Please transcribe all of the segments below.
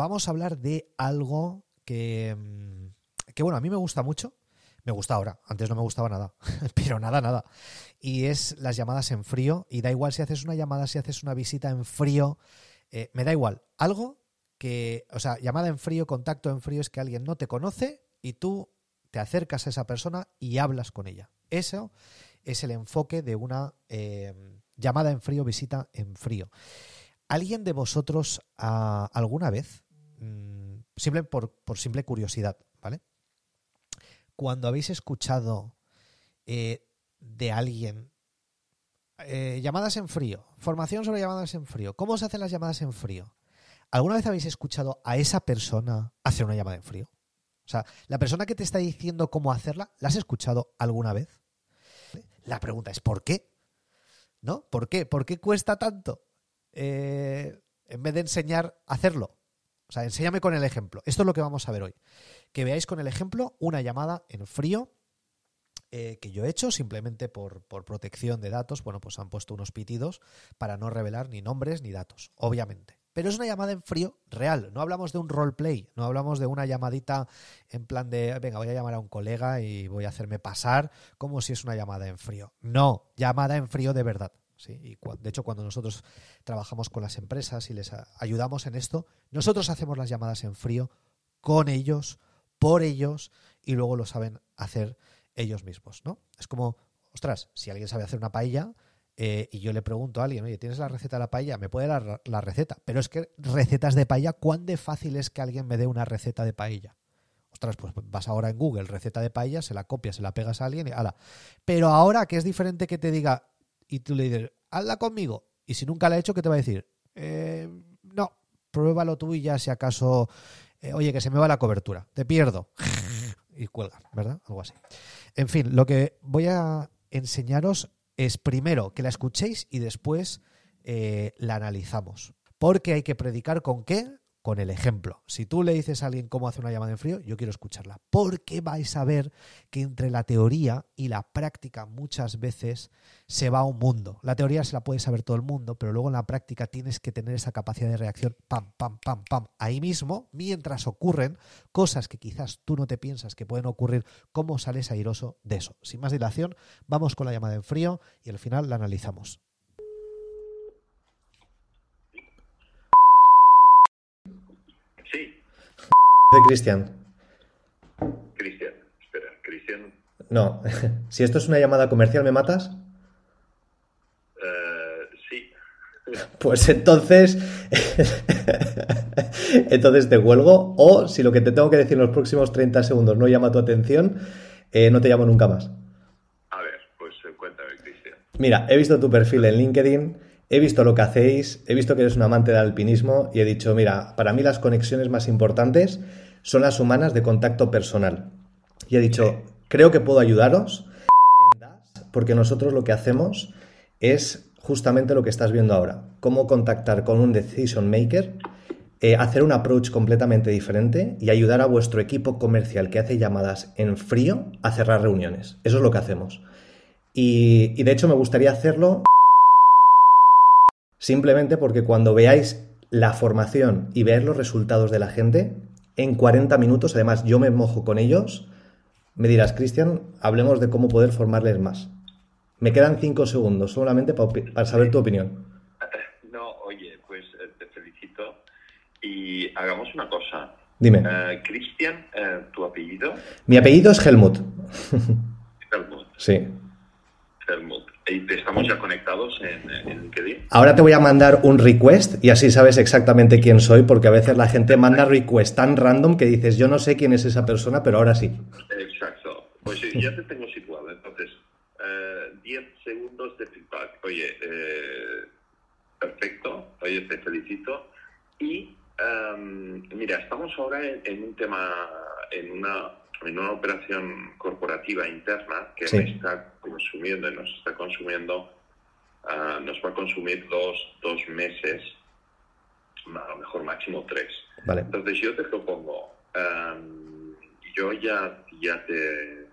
vamos a hablar de algo que, mm, que, bueno, a mí me gusta mucho. Me gusta ahora, antes no me gustaba nada, pero nada, nada. Y es las llamadas en frío. Y da igual si haces una llamada, si haces una visita en frío, eh, me da igual. Algo que, o sea, llamada en frío, contacto en frío es que alguien no te conoce y tú te acercas a esa persona y hablas con ella. Eso es el enfoque de una eh, llamada en frío, visita en frío. ¿Alguien de vosotros alguna vez, mm, simple por, simple curiosidad, ¿vale? Cuando habéis escuchado eh, de alguien eh, llamadas en frío, formación sobre llamadas en frío, ¿cómo se hacen las llamadas en frío? ¿Alguna vez habéis escuchado a esa persona hacer una llamada en frío? O sea, la persona que te está diciendo cómo hacerla, ¿la has escuchado alguna vez? La pregunta es ¿por qué? ¿No? ¿Por qué? ¿Por qué cuesta tanto? Eh, en vez de enseñar a hacerlo. O sea, enséñame con el ejemplo. Esto es lo que vamos a ver hoy. Que veáis con el ejemplo una llamada en frío eh, que yo he hecho simplemente por, por, protección de datos. Bueno, pues han puesto unos pitidos para no revelar ni nombres ni datos, obviamente. Pero es una llamada en frío real. No hablamos de un roleplay, no hablamos de una llamadita en plan de, venga, voy a llamar a un colega y voy a hacerme pasar como si es una llamada en frío. No, llamada en frío de verdad. Y de hecho, cuando nosotros trabajamos con las empresas y les ayudamos en esto, nosotros hacemos las llamadas en frío con ellos, por ellos, y luego lo saben hacer ellos mismos, ¿no? Es como, ostras, si alguien sabe hacer una paella eh, y yo le pregunto a alguien, oye, ¿tienes la receta de la paella? Me puede dar la receta. Pero es que recetas de paella, ¿cuán de fácil es que alguien me dé una receta de paella? Ostras, pues vas ahora en Google, receta de paella, se la copias, se la pegas a alguien y ala. Pero ahora que es diferente que te diga, y tú le dices, hazla conmigo. Y si nunca la he hecho, ¿qué te va a decir? Eh, no, pruébalo tú y ya si acaso, eh, oye, que se me va la cobertura, te pierdo. y cuelga, ¿verdad? Algo así. En fin, lo que voy a enseñaros es primero que la escuchéis y después eh, la analizamos. Porque hay que predicar con qué? Con el ejemplo. Si tú le dices a alguien cómo hacer una llamada en frío, yo quiero escucharla. Porque vais a ver que entre la teoría y la práctica muchas veces se va un mundo. La teoría se la puede saber todo el mundo, pero luego en la práctica tienes que tener esa capacidad de reacción, pam, pam, pam, pam, ahí mismo, mientras ocurren cosas que quizás tú no te piensas que pueden ocurrir, cómo sales airoso de eso. Sin más dilación, vamos con la llamada en frío y al final la analizamos. De Cristian. Cristian, espera, Cristian. No, si esto es una llamada comercial, ¿me matas? Uh, sí. Pues entonces. entonces te huelgo. O si lo que te tengo que decir en los próximos 30 segundos no llama tu atención, eh, no te llamo nunca más. A ver, pues eh, cuéntame, Cristian. Mira, he visto tu perfil en LinkedIn he visto lo que hacéis, he visto que eres un amante del alpinismo y he dicho, mira, para mí las conexiones más importantes son las humanas de contacto personal. Y he dicho, creo que puedo ayudaros porque nosotros lo que hacemos es justamente lo que estás viendo ahora, cómo contactar con un decision maker, eh, hacer un approach completamente diferente y ayudar a vuestro equipo comercial que hace llamadas en frío a cerrar reuniones. Eso es lo que hacemos. Y, y de hecho me gustaría hacerlo Simplemente porque cuando veáis la formación y veáis los resultados de la gente, en 40 minutos, además yo me mojo con ellos, me dirás, Cristian, hablemos de cómo poder formarles más. Me quedan 5 segundos solamente para, saber tu opinión. No, oye, pues eh, te felicito y hagamos una cosa. Dime. Eh, Cristian, eh, ¿tu apellido? Mi apellido es Helmut. Helmut. Sí. Helmut. ¿Estamos ya conectados en, LinkedIn? Ahora te voy a mandar un request y así sabes exactamente quién soy, porque a veces la gente manda request tan random que dices, yo no sé quién es esa persona, pero ahora sí. Exacto. Pues ya te tengo situado. Entonces, 10 eh, segundos de feedback. Oye, eh, perfecto. Oye, te felicito. Y em, mira, estamos ahora en un tema, en una en una operación corporativa interna que me está consumiendo y nos está consumiendo, ah, nos va a consumir dos, dos meses, a lo mejor máximo tres. Entonces yo te propongo, yo ya, ya, te,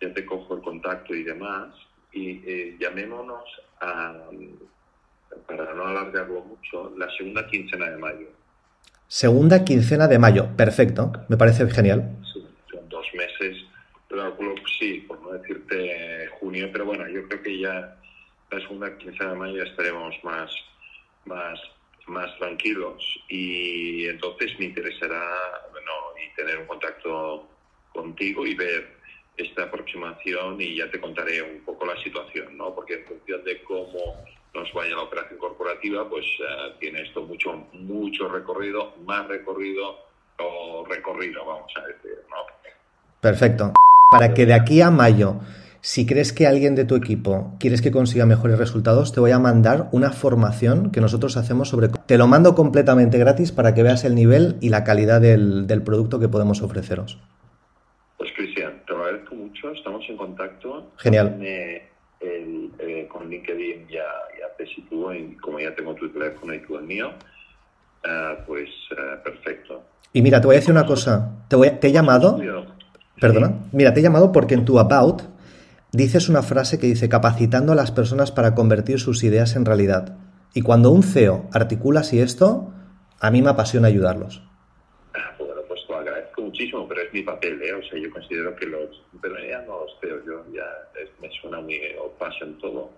ya te cojo el contacto y demás, y eh, llamémonos a, para no alargarlo mucho, la segunda quincena de mayo. Segunda quincena de mayo. Perfecto. Me parece genial. Sí, son dos meses. Pero sí, por no decirte junio, pero bueno, yo creo que ya la segunda quincena de mayo ya estaremos más, más, más tranquilos y entonces me interesará bueno, y tener un contacto contigo y ver esta aproximación y ya te contaré un poco la situación, ¿no? Porque en función de cómo nos vaya la operación corporativa, pues uh, tiene esto mucho, mucho recorrido, más recorrido o recorrido, vamos a decir, ¿no? Perfecto. Para que de aquí a mayo, si crees que alguien de tu equipo quieres que consiga mejores resultados, te voy a mandar una formación que nosotros hacemos sobre... Te lo mando completamente gratis para que veas el nivel y la calidad del, del producto que podemos ofreceros. Pues Cristian, te lo agradezco mucho, estamos en contacto. Genial. El, eh, con LinkedIn ya, ya te sitúo y como ya tengo tu teléfono y tú el mío, uh, pues uh, perfecto. Y mira, te voy a decir una cosa. Te, voy, te he llamado... Perdona. Mira, te he llamado porque en tu About dices una frase que dice capacitando a las personas para convertir sus ideas en realidad. Y cuando un CEO articula así esto, a mí me apasiona ayudarlos. Ah, bueno, pues lo agradezco muchísimo, pero es mi papel, ¿eh? O sea, yo considero que los... Pero ya no los CEOs, yo ya es, me suena muy en todo.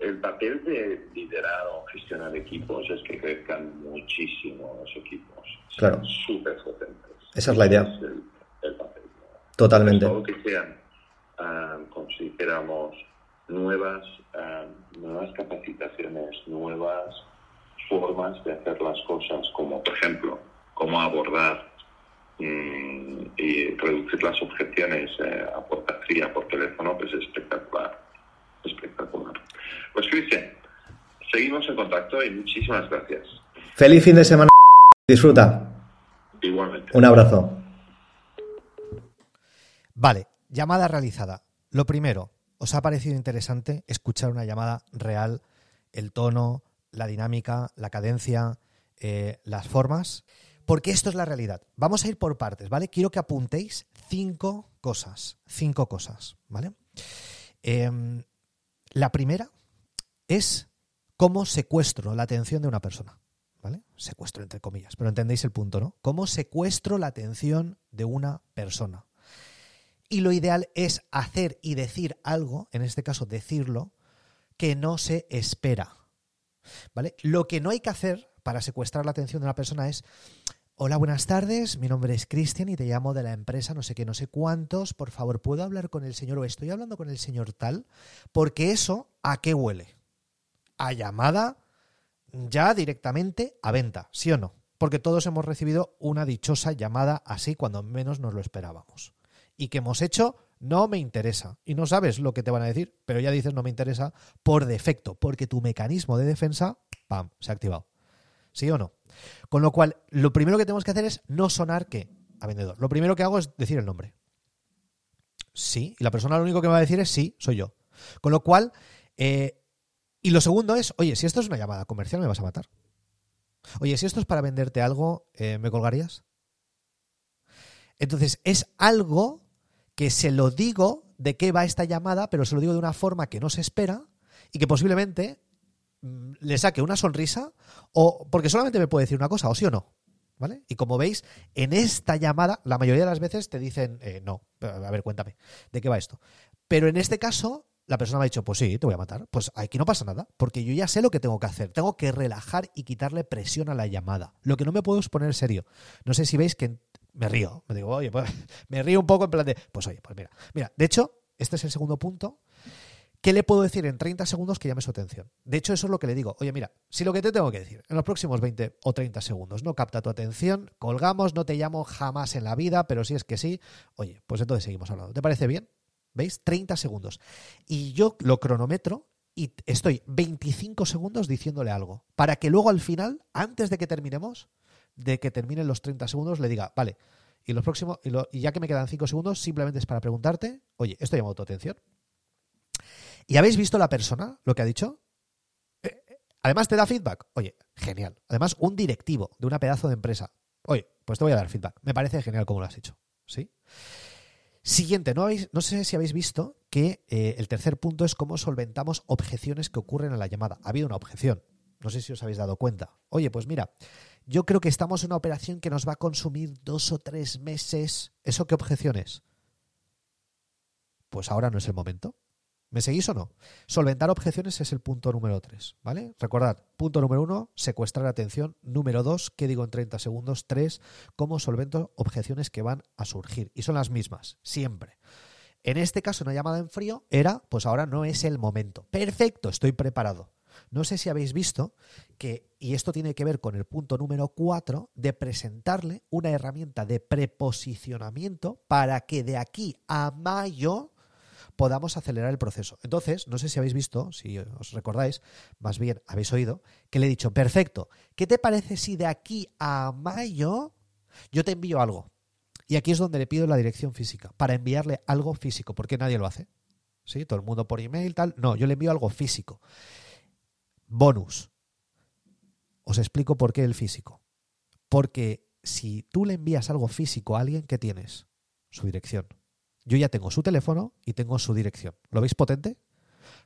El papel de liderar o gestionar equipos es que crezcan muchísimo los equipos. Claro. Súper potentes. Esa es la idea. Es el, el papel. Totalmente. Todo que sean Uh, como si dijéramos, nuevas, uh, nuevas capacitaciones, nuevas formas de hacer las cosas, como por ejemplo, cómo abordar mmm, y reducir las objeciones eh, a puerta fría por teléfono, pues es espectacular. Espectacular. Pues Cristian, seguimos en contacto y muchísimas gracias. Feliz fin de semana. Disfruta. Igualmente. Un abrazo. Vale, Llamada realizada. Lo primero, ¿os ha parecido interesante escuchar una llamada real? El tono, la dinámica, la cadencia, eh, las formas. Porque esto es la realidad. Vamos a ir por partes, ¿vale? Quiero que apuntéis cinco cosas. Cinco cosas, ¿vale? Eh, la primera es cómo secuestro la atención de una persona. ¿Vale? Secuestro entre comillas, pero entendéis el punto, ¿no? ¿Cómo secuestro la atención de una persona? Y lo ideal es hacer y decir algo, en este caso decirlo, que no se espera. ¿Vale? Lo que no hay que hacer para secuestrar la atención de una persona es, hola, buenas tardes, mi nombre es Cristian y te llamo de la empresa no sé qué, no sé cuántos, por favor, ¿puedo hablar con el señor o estoy hablando con el señor tal? Porque eso, ¿a qué huele? A llamada ya directamente a venta, ¿sí o no? Porque todos hemos recibido una dichosa llamada así cuando menos nos lo esperábamos y que hemos hecho no me interesa. Y no sabes lo que te van a decir, pero ya dices no me interesa por defecto, porque tu mecanismo de defensa, ¡pam!, se ha activado. ¿Sí o no? Con lo cual, lo primero que tenemos que hacer es no sonar que a vendedor. Lo primero que hago es decir el nombre. Sí, y la persona lo único que me va a decir es sí, soy yo. Con lo cual, eh, y lo segundo es, oye, si esto es una llamada comercial, me vas a matar. Oye, si esto es para venderte algo, eh, ¿me colgarías? Entonces, es algo que se lo digo de qué va esta llamada, pero se lo digo de una forma que no se espera y que posiblemente mm, le saque una sonrisa o porque solamente me puede decir una cosa, o sí o no. ¿Vale? Y como veis, en esta llamada, la mayoría de las veces te dicen, eh, no, a ver, cuéntame, ¿de qué va esto? Pero en este caso, la persona me ha dicho, pues sí, te voy a matar. Pues aquí no pasa nada, porque yo ya sé lo que tengo que hacer. Tengo que relajar y quitarle presión a la llamada. Lo que no me puedo es poner serio. No sé si veis que me río. Me digo, oye, pues, me río un poco en plan de, pues oye, pues mira. Mira, de hecho, este es el segundo punto. ¿Qué le puedo decir en 30 segundos que llame su atención? De hecho, eso es lo que le digo. Oye, mira, si lo que te tengo que decir en los próximos 20 o 30 segundos no capta tu atención, colgamos, no te llamo jamás en la vida, pero si es que sí, oye, pues entonces seguimos hablando. ¿Te parece bien? ¿Veis? 30 segundos. Y yo lo cronometro y estoy 25 segundos diciéndole algo. Para que luego al final, antes de que terminemos, de que terminen los 30 segundos, le diga, vale, y los próximos, y, ya que me quedan 5 segundos, simplemente es para preguntarte, oye, esto tu atención. ¿Y habéis visto la persona lo que ha dicho? Eh, además te da feedback. Oye, genial. Además, un directivo de una pedazo de empresa. Oye, pues te voy a dar feedback. Me parece genial como lo has hecho. ¿Sí? Siguiente, no, habéis, no sé si habéis visto que eh, el tercer punto es cómo solventamos objeciones que ocurren en la llamada. Ha habido una objeción. No sé si os habéis dado cuenta. Oye, pues mira, yo creo que estamos en una operación que nos va a consumir dos o tres meses. ¿Eso qué objeción es? Pues ahora no es el momento. ¿Me seguís o no? Solventar objeciones es el punto número 3, ¿vale? Recordad, punto número 1, secuestrar atención. Número 2, ¿qué digo en 30 segundos? 3, cómo solvento objeciones que van a surgir. Y son las mismas, siempre. En este caso, una llamada en frío era, pues ahora no es el momento. Perfecto, estoy preparado. No sé si habéis visto que, y esto tiene que ver con el punto número 4, de presentarle una herramienta de preposicionamiento para que de aquí a mayo podamos acelerar el proceso. Entonces, no sé si habéis visto, si os recordáis, más bien habéis oído, que le he dicho, perfecto, ¿qué te parece si de aquí a mayo yo te envío algo? Y aquí es donde le pido la dirección física, para enviarle algo físico, porque nadie lo hace. ¿Sí? Todo el mundo por email, tal. No, yo le envío algo físico. Bonus. Os explico por qué el físico. Porque si tú le envías algo físico a alguien, ¿qué tienes? Su dirección. Yo ya tengo su teléfono y tengo su dirección. ¿Lo veis potente?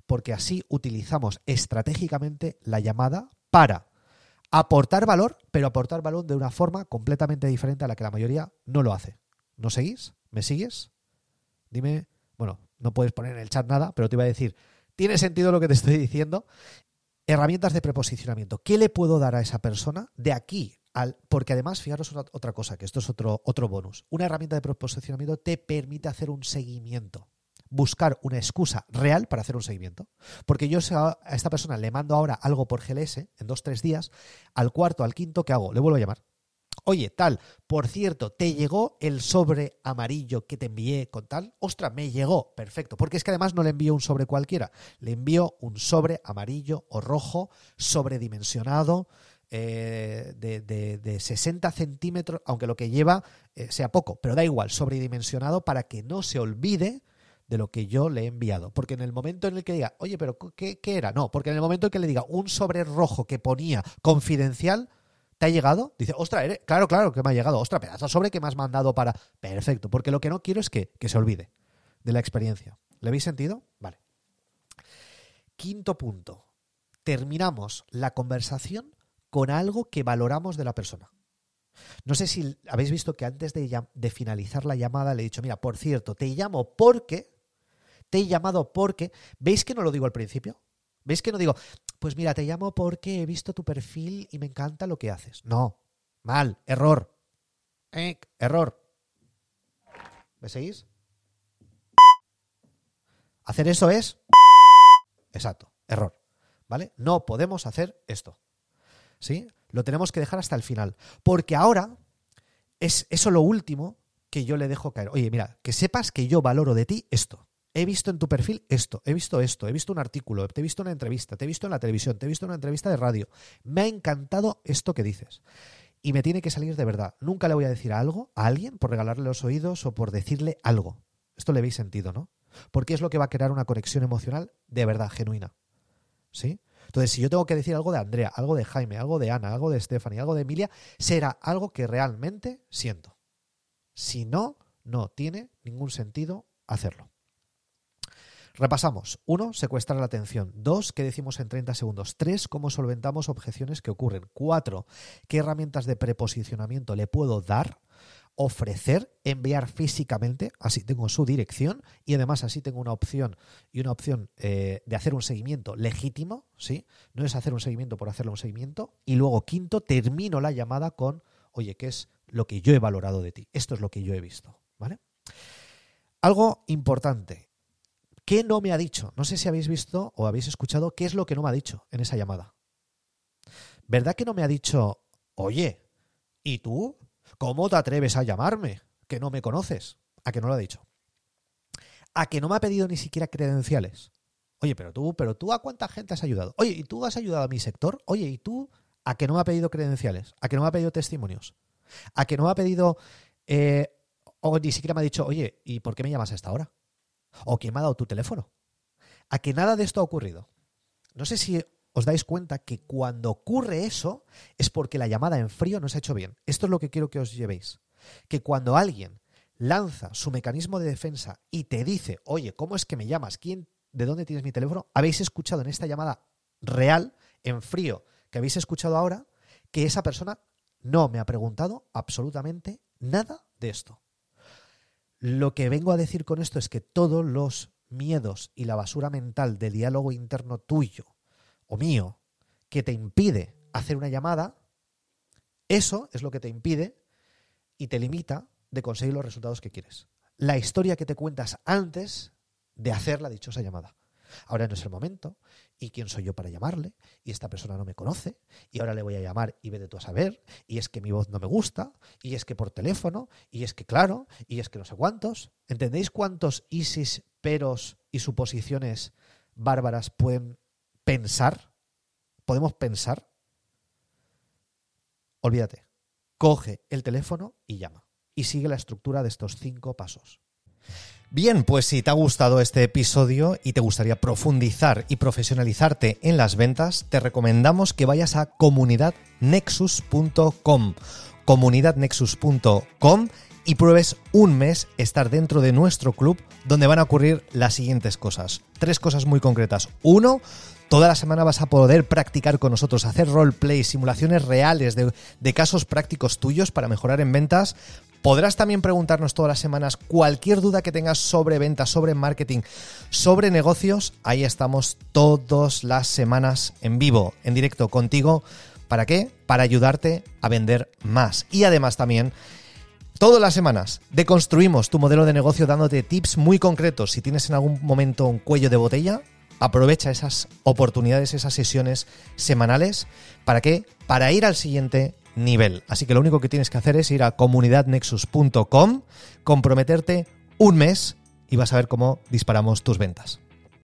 Porque así utilizamos estratégicamente la llamada para aportar valor, pero aportar valor de una forma completamente diferente a la que la mayoría no lo hace. ¿No seguís? ¿Me sigues? Dime, bueno, no puedes poner en el chat nada, pero te iba a decir, ¿tiene sentido lo que te estoy diciendo? Herramientas de preposicionamiento. ¿Qué le puedo dar a esa persona de aquí porque además, fijaros otra cosa, que esto es otro, otro bonus. Una herramienta de proposicionamiento te permite hacer un seguimiento. Buscar una excusa real para hacer un seguimiento. Porque yo a esta persona le mando ahora algo por GLS en dos, tres días. Al cuarto, al quinto, ¿qué hago? Le vuelvo a llamar. Oye, tal, por cierto, ¿te llegó el sobre amarillo que te envié con tal? Ostras, me llegó, perfecto. Porque es que además no le envío un sobre cualquiera, le envío un sobre amarillo o rojo, sobredimensionado, eh, de, 60 centímetros, aunque lo que lleva eh, sea poco, pero da igual, sobredimensionado para que no se olvide de lo que yo le he enviado. Porque en el momento en el que diga, oye, pero ¿qué, era? No, porque en el momento en que le diga un sobre rojo que ponía confidencial, ¿te ha llegado? Dice, ostras, claro, claro que me ha llegado. Ostras, pedazo sobre que me has mandado para... Perfecto, porque lo que no quiero es que, que se olvide de la experiencia. ¿Le habéis sentido? Vale. Quinto punto. Terminamos la conversación con algo que valoramos de la persona. No sé si habéis visto que antes de, finalizar la llamada le he dicho, mira, por cierto, te llamo porque, te he llamado porque, ¿veis que no lo digo al principio? ¿Veis que no digo, pues mira, te llamo porque he visto tu perfil y me encanta lo que haces? No, mal, error. Error. ¿Me seguís? Hacer eso es... Exacto, error. ¿Vale? No podemos hacer esto. ¿Sí? Lo tenemos que dejar hasta el final. Porque ahora es eso lo último que yo le dejo caer. Oye, mira, que sepas que yo valoro de ti esto. He visto en tu perfil esto, he visto esto, he visto un artículo, te he visto una entrevista, te he visto en la televisión, te he visto una entrevista de radio. Me ha encantado esto que dices. Y me tiene que salir de verdad. Nunca le voy a decir algo a alguien por regalarle los oídos o por decirle algo. Esto le veis sentido, ¿no? Porque es lo que va a crear una conexión emocional de verdad, genuina. ¿Sí? Entonces, si yo tengo que decir algo de Andrea, algo de Jaime, algo de Ana, algo de Stephanie, algo de Emilia, será algo que realmente siento. Si no, no tiene ningún sentido hacerlo. Repasamos. Uno, secuestrar la atención. Dos, ¿qué decimos en 30 segundos? Tres, cómo solventamos objeciones que ocurren. Cuatro, ¿qué herramientas de preposicionamiento le puedo dar? Ofrecer enviar físicamente, así tengo su dirección y además así tengo una opción y una opción eh, de hacer un seguimiento legítimo, ¿sí? No es hacer un seguimiento por hacerle un seguimiento. Y luego, quinto, termino la llamada con, oye, ¿qué es lo que yo he valorado de ti? Esto es lo que yo he visto, ¿vale? Algo importante. ¿Qué no me ha dicho? No sé si habéis visto o habéis escuchado qué es lo que no me ha dicho en esa llamada. ¿Verdad que no me ha dicho, oye, ¿y tú? ¿Cómo te atreves a llamarme? Que no me conoces. ¿A que no lo ha dicho? ¿A que no me ha pedido ni siquiera credenciales? Oye, pero tú, pero tú a cuánta gente has ayudado? Oye, ¿y tú has ayudado a mi sector? Oye, ¿y tú a que no me ha pedido credenciales? ¿A que no me ha pedido testimonios? ¿A que no me ha pedido... Eh, o ni siquiera me ha dicho, oye, ¿y por qué me llamas a esta hora? ¿O quién me ha dado tu teléfono? ¿A que nada de esto ha ocurrido? No sé si os dais cuenta que cuando ocurre eso es porque la llamada en frío no se ha hecho bien. Esto es lo que quiero que os llevéis. Que cuando alguien lanza su mecanismo de defensa y te dice, oye, ¿cómo es que me llamas? ¿Quién, ¿De dónde tienes mi teléfono? Habéis escuchado en esta llamada real, en frío, que habéis escuchado ahora, que esa persona no me ha preguntado absolutamente nada de esto. Lo que vengo a decir con esto es que todos los miedos y la basura mental del diálogo interno tuyo mío que te impide hacer una llamada, eso es lo que te impide y te limita de conseguir los resultados que quieres. La historia que te cuentas antes de hacer la dichosa llamada. Ahora no es el momento, y quién soy yo para llamarle, y esta persona no me conoce, y ahora le voy a llamar y vete tú a saber, y es que mi voz no me gusta, y es que por teléfono, y es que claro, y es que no sé cuántos. ¿Entendéis cuántos ISIS, peros y suposiciones bárbaras pueden pensar? ¿Podemos pensar? Olvídate. Coge el teléfono y llama. Y sigue la estructura de estos cinco pasos. Bien, pues si te ha gustado este episodio y te gustaría profundizar y profesionalizarte en las ventas, te recomendamos que vayas a comunidadnexus.com comunidadnexus.com y pruebes un mes estar dentro de nuestro club donde van a ocurrir las siguientes cosas. Tres cosas muy concretas. Uno, Toda la semana vas a poder practicar con nosotros, hacer roleplay, simulaciones reales de, de, casos prácticos tuyos para mejorar en ventas. Podrás también preguntarnos todas las semanas cualquier duda que tengas sobre ventas, sobre marketing, sobre negocios. Ahí estamos todas las semanas en vivo, en directo contigo. ¿Para qué? Para ayudarte a vender más. Y además también... Todas las semanas deconstruimos tu modelo de negocio dándote tips muy concretos. Si tienes en algún momento un cuello de botella, aprovecha esas oportunidades, esas sesiones semanales. ¿Para qué? Para ir al siguiente nivel. Así que lo único que tienes que hacer es ir a comunidadnexus.com, comprometerte un mes y vas a ver cómo disparamos tus ventas.